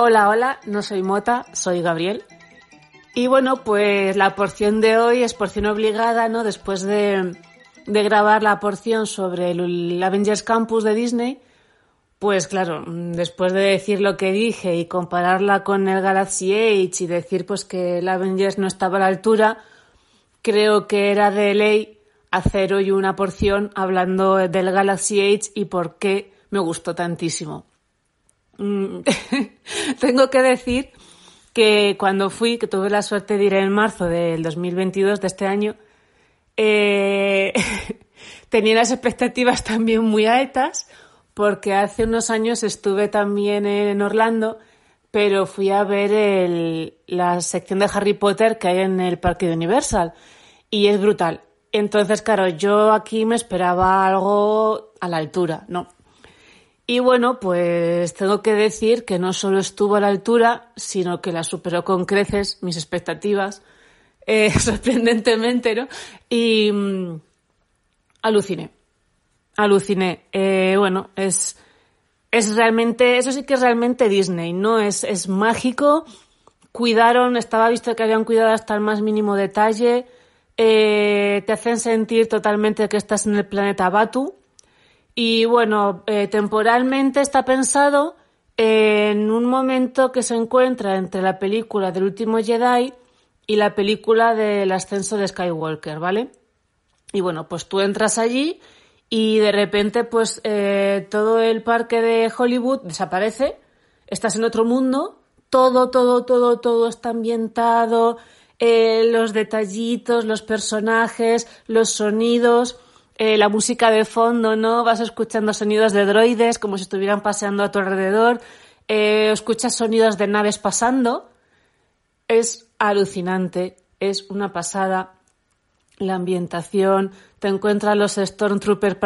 Hola, hola, no soy Mota, soy Gabriel. Y bueno, pues la porción de hoy es porción obligada, ¿no? Después de, de grabar la porción sobre el Avengers Campus de Disney, pues claro, después de decir lo que dije y compararla con el Galaxy Age y decir pues que el Avengers no estaba a la altura, creo que era de ley hacer hoy una porción hablando del Galaxy Age y por qué me gustó tantísimo. Mm, tengo que decir que cuando fui, que tuve la suerte de ir en marzo del 2022 de este año, eh, tenía las expectativas también muy altas porque hace unos años estuve también en Orlando, pero fui a ver la sección de Harry Potter que hay en el parque de Universal y es brutal. Entonces, claro, yo aquí me esperaba algo a la altura, ¿no? Y bueno, pues tengo que decir que no solo estuvo a la altura, sino que la superó con creces mis expectativas, eh, sorprendentemente, ¿no? Y mm, aluciné, aluciné. Eh, bueno, es, es realmente, eso sí que es realmente Disney, ¿no? Es, es mágico, cuidaron, estaba visto que habían cuidado hasta el más mínimo detalle, eh, te hacen sentir totalmente que estás en el planeta Batu. Y bueno, eh, temporalmente está pensado en un momento que se encuentra entre la película del último Jedi y la película del ascenso de Skywalker, ¿vale? Y bueno, pues tú entras allí y de repente pues eh, todo el parque de Hollywood desaparece, estás en otro mundo, todo, todo, todo, todo está ambientado, eh, los detallitos, los personajes, los sonidos, eh, la música de fondo, ¿no? Vas escuchando sonidos de droides como si estuvieran paseando a tu alrededor, eh, escuchas sonidos de naves pasando. Es alucinante, es una pasada. La ambientación, te encuentras los Stormtroopers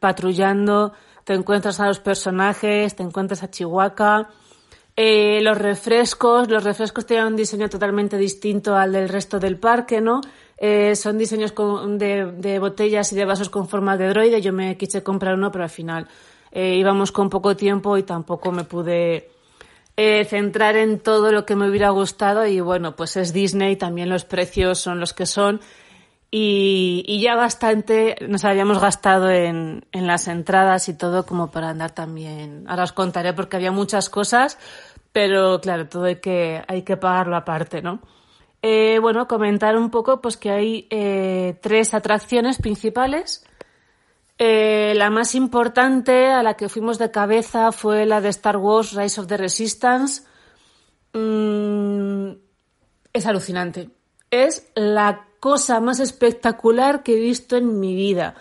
patrullando, te encuentras a los personajes, te encuentras a Chihuahua. Eh, los refrescos, los refrescos tienen un diseño totalmente distinto al del resto del parque, ¿no? Eh, son diseños con, de, botellas y de vasos con forma de droide. Yo me quise comprar uno, pero al final eh, íbamos con poco tiempo y tampoco me pude eh, centrar en todo lo que me hubiera gustado. Y bueno, pues es Disney, también los precios son los que son. Y, y ya bastante nos habíamos gastado en, en las entradas y todo como para andar también. Ahora os contaré porque había muchas cosas pero claro, todo hay que, hay que pagarlo aparte, ¿no? Eh, bueno, comentar un poco pues que hay eh, tres atracciones principales. Eh, la más importante a la que fuimos de cabeza fue la de Star Wars Rise of the Resistance. Mm, es alucinante. Es la cosa más espectacular que he visto en mi vida.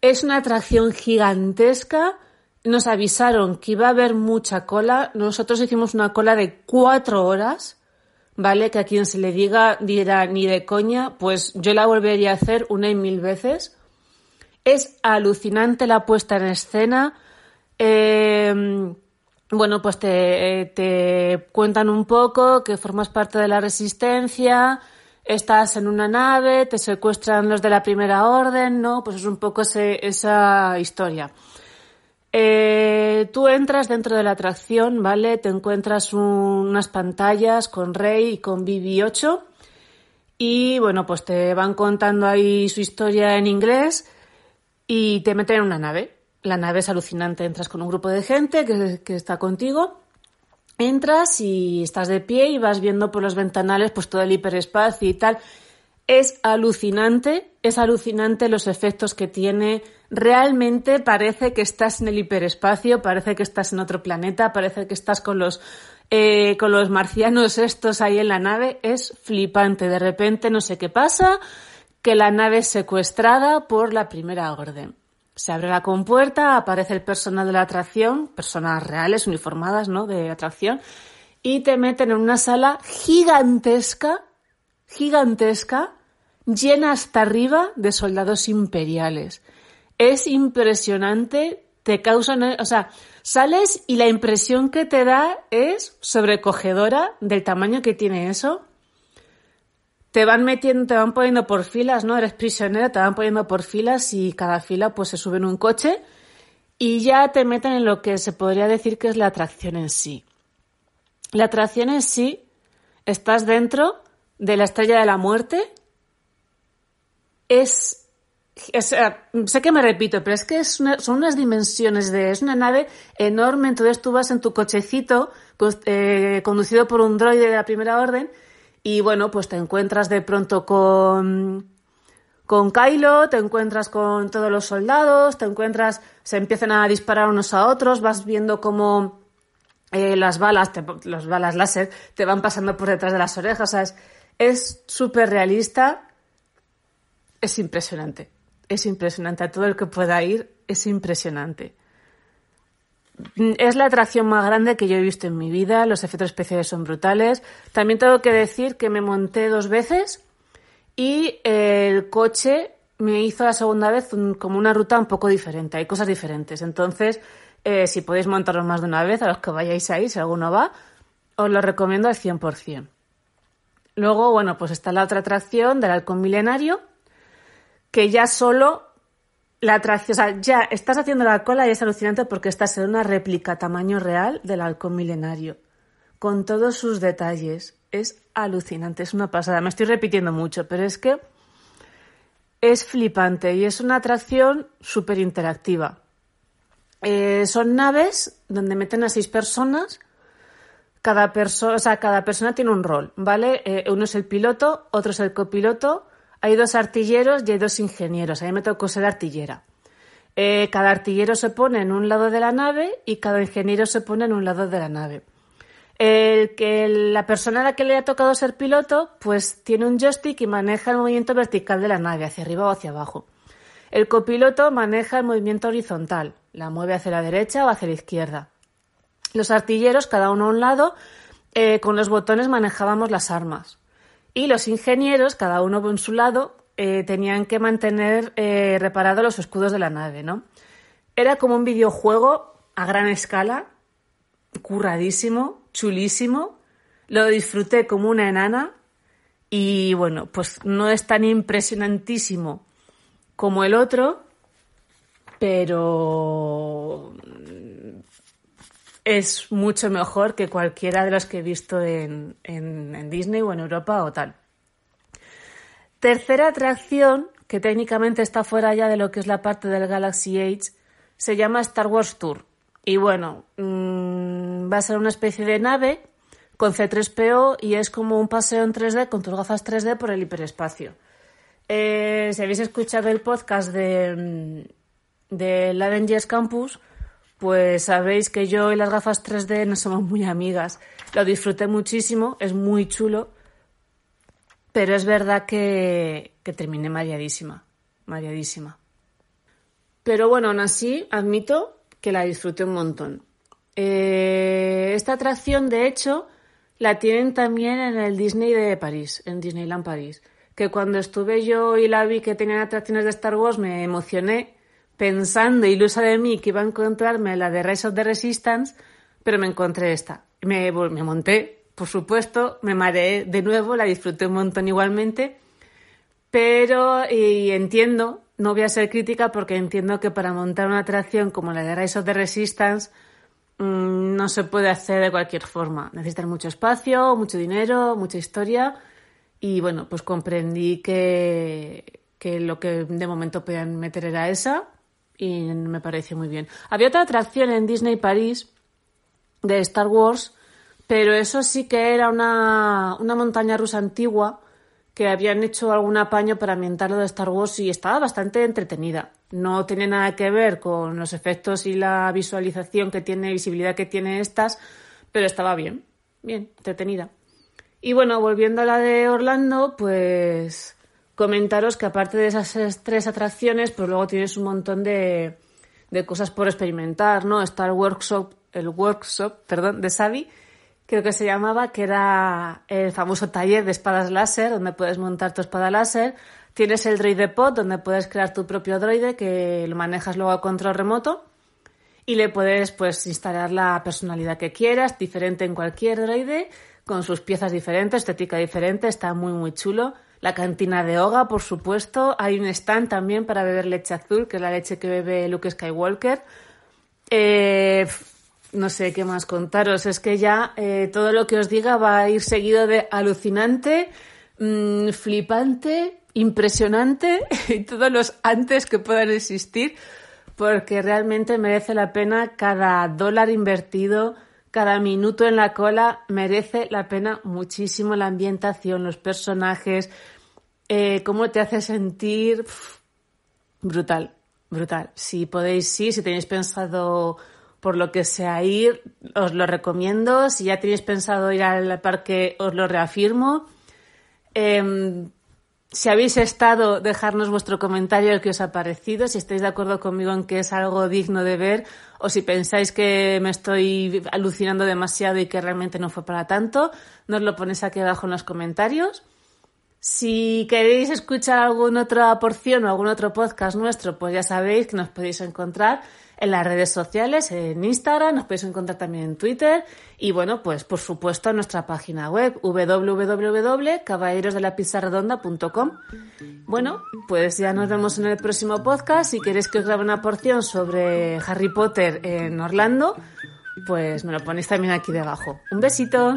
Es una atracción gigantesca nos avisaron que iba a haber mucha cola. Nosotros hicimos una cola de cuatro horas, ¿vale? Que a quien se le diga dirá ni de coña, pues yo la volvería a hacer una y mil veces. Es alucinante la puesta en escena. Eh, bueno, pues te, eh, te cuentan un poco que formas parte de la resistencia, estás en una nave, te secuestran los de la primera orden, ¿no? Pues es un poco ese, esa historia. Eh, tú entras dentro de la atracción, ¿vale? Te encuentras unas pantallas con Rey y con BB-8 y bueno, pues te van contando ahí su historia en inglés y te meten en una nave. La nave es alucinante, entras con un grupo de gente que, que está contigo, entras y estás de pie y vas viendo por los ventanales pues todo el hiperespacio y tal. Es alucinante, es alucinante los efectos que tiene. Realmente parece que estás en el hiperespacio, parece que estás en otro planeta, parece que estás con los eh, con los marcianos estos ahí en la nave. Es flipante. De repente no sé qué pasa, que la nave es secuestrada por la primera orden. Se abre la compuerta, aparece el personal de la atracción, personas reales, uniformadas, ¿no? De atracción, y te meten en una sala gigantesca, gigantesca, llena hasta arriba de soldados imperiales. Es impresionante, te causan, o sea, sales y la impresión que te da es sobrecogedora del tamaño que tiene eso te van metiendo, te van poniendo por filas, ¿no? Eres prisionero, te van poniendo por filas y cada fila pues se sube en un coche y ya te meten en lo que se podría decir que es la atracción en sí. La atracción en sí, estás dentro de la estrella de la muerte, es, sé que me repito, pero es que es son unas dimensiones de, es una nave enorme, entonces tú vas en tu cochecito eh, conducido por un droide de la primera orden y bueno, pues te encuentras de pronto con, con Kylo, te encuentras con todos los soldados, te encuentras, se empiezan a disparar unos a otros, vas viendo cómo eh, las balas, las balas láser, te van pasando por detrás de las orejas, ¿sabes? Es súper realista, es impresionante, es impresionante, a todo el que pueda ir, es impresionante. Es la atracción más grande que yo he visto en mi vida, los efectos especiales son brutales. También tengo que decir que me monté dos veces y el coche me hizo la segunda vez como una ruta un poco diferente, hay cosas diferentes. Entonces, eh, si podéis montarlo más de una vez, a los que vayáis ahí, si alguno va, os lo recomiendo al 100%. Luego, bueno, pues está la otra atracción del halcón milenario, que ya solo la atracción, o sea, ya estás haciendo la cola y es alucinante porque estás en una réplica tamaño real del halcón milenario, con todos sus detalles. Es alucinante, es una pasada. Me estoy repitiendo mucho, pero es que es flipante y es una atracción súper interactiva. Eh, son naves donde meten a seis personas. Cada, persona, o sea, cada persona tiene un rol, ¿vale? Eh, uno es el piloto, otro es el copiloto, hay dos artilleros y hay dos ingenieros. A mí me tocó ser artillera. Eh, cada artillero se pone en un lado de la nave y cada ingeniero se pone en un lado de la nave. El que la persona a la que le ha tocado ser piloto, pues tiene un joystick y maneja el movimiento vertical de la nave, hacia arriba o hacia abajo. El copiloto maneja el movimiento horizontal, la mueve hacia la derecha o hacia la izquierda. Los artilleros, cada uno a un lado, eh, con los botones manejábamos las armas. Y los ingenieros, cada uno por su lado, eh, tenían que mantener eh, reparados los escudos de la nave, ¿no? Era como un videojuego a gran escala, curradísimo, chulísimo. Lo disfruté como una enana y bueno, pues no es tan impresionantísimo como el otro, pero es mucho mejor que cualquiera de los que he visto en, Disney o en Europa o tal. Tercera atracción, que técnicamente está fuera ya de lo que es la parte del Galaxy Age, se llama Star Wars Tour. Y bueno, mm, va a ser una especie de nave con C3PO y es como un paseo en 3D con tus gafas 3D por el hiperespacio. Eh, si habéis escuchado el podcast de, mm, de Avengers Campus, pues sabéis que yo y las gafas 3D no somos muy amigas. Lo disfruté muchísimo, es muy chulo, pero es verdad que, terminé mareadísima, mareadísima. Pero bueno, aún así admito que la disfruté un montón. Eh, esta atracción, de hecho, la tienen también en el Disney de París, en Disneyland París. Que cuando estuve yo y la vi que tenían atracciones de Star Wars me emocioné pensando ilusa de mí que iba a encontrarme la de Rise of the Resistance, pero me encontré esta. Me, monté, por supuesto, me mareé de nuevo, la disfruté un montón igualmente, pero y entiendo, no voy a ser crítica porque entiendo que para montar una atracción como la de Rise of the Resistance mm, no se puede hacer de cualquier forma. Necesitas mucho espacio, mucho dinero, mucha historia y bueno, pues comprendí que, que lo que de momento podían meter era esa y me pareció muy bien. Había otra atracción en Disney París de Star Wars, pero eso sí que era una, una montaña rusa antigua que habían hecho algún apaño para ambientarlo de Star Wars y estaba bastante entretenida. No tiene nada que ver con los efectos y la visualización que tiene, visibilidad que tiene estas, pero estaba bien, bien, entretenida. Y bueno, volviendo a la de Orlando, pues comentaros que aparte de esas tres atracciones, pues luego tienes un montón de, de cosas por experimentar, ¿no? Está el workshop, el workshop, perdón, de Savi, creo que se llamaba, que era el famoso taller de espadas láser, donde puedes montar tu espada láser. Tienes el droide pod, donde puedes crear tu propio droide, que lo manejas luego a control remoto. Y le puedes, pues, instalar la personalidad que quieras, diferente en cualquier droide, con sus piezas diferentes, estética diferente, está muy, muy chulo. La cantina de Oga, por supuesto. Hay un stand también para beber leche azul, que es la leche que bebe Luke Skywalker. Eh, no sé qué más contaros. Es que ya eh, todo lo que os diga va a ir seguido de alucinante, mmm, flipante, impresionante y todos los antes que puedan existir, porque realmente merece la pena cada dólar invertido, cada minuto en la cola, merece la pena muchísimo la ambientación, los personajes, eh, cómo te hace sentir. brutal, brutal. Si podéis, sí, si tenéis pensado por lo que sea ir, os lo recomiendo. Si ya tenéis pensado ir al parque, os lo reafirmo. Em, si habéis estado, dejarnos vuestro comentario de qué os ha parecido, si estáis de acuerdo conmigo en que es algo digno de ver o si pensáis que me estoy alucinando demasiado y que realmente no fue para tanto, nos lo ponéis aquí abajo en los comentarios. Si queréis escuchar alguna otra porción o algún otro podcast nuestro, pues ya sabéis que nos podéis encontrar en las redes sociales, en Instagram, nos podéis encontrar también en Twitter y bueno, pues por supuesto en nuestra página web www.caballerosdelapizarredonda.com. Bueno, pues ya nos vemos en el próximo podcast. Si queréis que os grabe una porción sobre Harry Potter en Orlando, pues me lo ponéis también aquí debajo. Un besito.